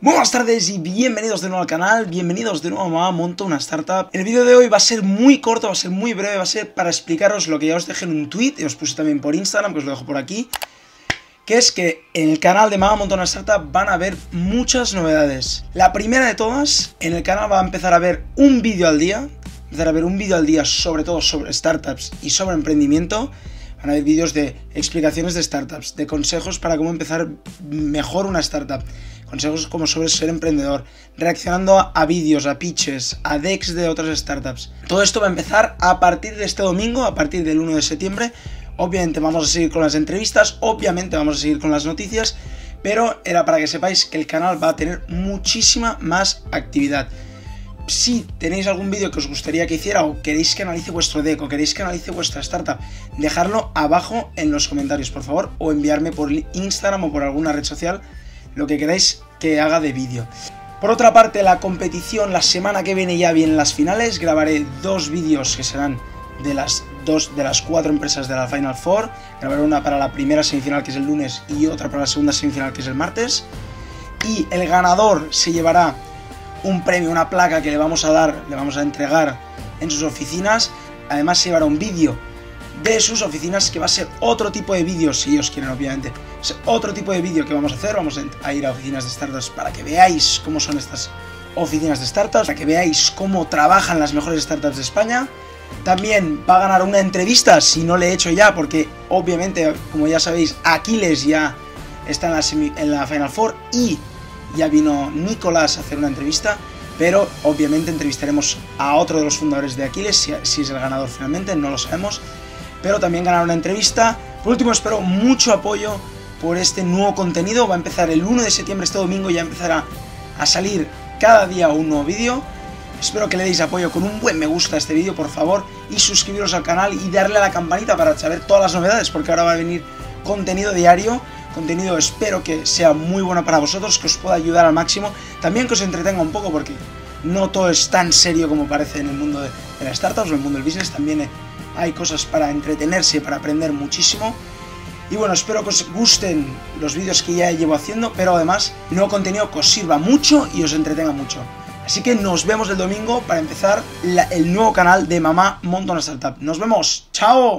Buenas tardes y bienvenidos de nuevo al canal, bienvenidos de nuevo a Monto una Startup. El vídeo de hoy va a ser muy corto, va a ser muy breve, va a ser para explicaros lo que ya os dejé en un tweet y os puse también por Instagram, que os lo dejo por aquí. Que es que en el canal de Mamá Monto una Startup van a haber muchas novedades. La primera de todas, en el canal va a empezar a ver un vídeo al día, empezar a ver un vídeo al día sobre todo sobre startups y sobre emprendimiento. Van a haber vídeos de explicaciones de startups, de consejos para cómo empezar mejor una startup, consejos como sobre ser emprendedor, reaccionando a vídeos, a pitches, a decks de otras startups. Todo esto va a empezar a partir de este domingo, a partir del 1 de septiembre. Obviamente vamos a seguir con las entrevistas, obviamente vamos a seguir con las noticias, pero era para que sepáis que el canal va a tener muchísima más actividad si tenéis algún vídeo que os gustaría que hiciera o queréis que analice vuestro deck o queréis que analice vuestra startup, dejadlo abajo en los comentarios, por favor, o enviarme por Instagram o por alguna red social lo que queráis que haga de vídeo. Por otra parte, la competición, la semana que viene ya vienen las finales, grabaré dos vídeos que serán de las dos de las cuatro empresas de la Final Four. Grabaré una para la primera semifinal que es el lunes y otra para la segunda semifinal que es el martes. Y el ganador se llevará un premio, una placa que le vamos a dar, le vamos a entregar en sus oficinas. Además se llevará un vídeo de sus oficinas que va a ser otro tipo de vídeo, si ellos quieren obviamente. Es otro tipo de vídeo que vamos a hacer, vamos a ir a oficinas de startups para que veáis cómo son estas oficinas de startups, para que veáis cómo trabajan las mejores startups de España. También va a ganar una entrevista, si no le he hecho ya, porque obviamente, como ya sabéis, Aquiles ya está en la, en la Final Four y ya vino Nicolás a hacer una entrevista, pero obviamente entrevistaremos a otro de los fundadores de Aquiles, si, es el ganador finalmente, no lo sabemos, pero también ganará una entrevista. Por último, espero mucho apoyo por este nuevo contenido, va a empezar el 1 de septiembre, este domingo ya empezará a salir cada día un nuevo vídeo. Espero que le deis apoyo con un buen me gusta a este vídeo, por favor, y suscribiros al canal y darle a la campanita para saber todas las novedades, porque ahora va a venir contenido diario contenido espero que sea muy bueno para vosotros, que os pueda ayudar al máximo, también que os entretenga un poco porque no todo es tan serio como parece en el mundo de, las startups o en el mundo del business, también hay cosas para entretenerse, para aprender muchísimo. Y bueno, espero que os gusten los vídeos que ya llevo haciendo, pero además nuevo contenido que os sirva mucho y os entretenga mucho. Así que nos vemos el domingo para empezar el nuevo canal de Mamá Monta una Startup. Nos vemos, chao.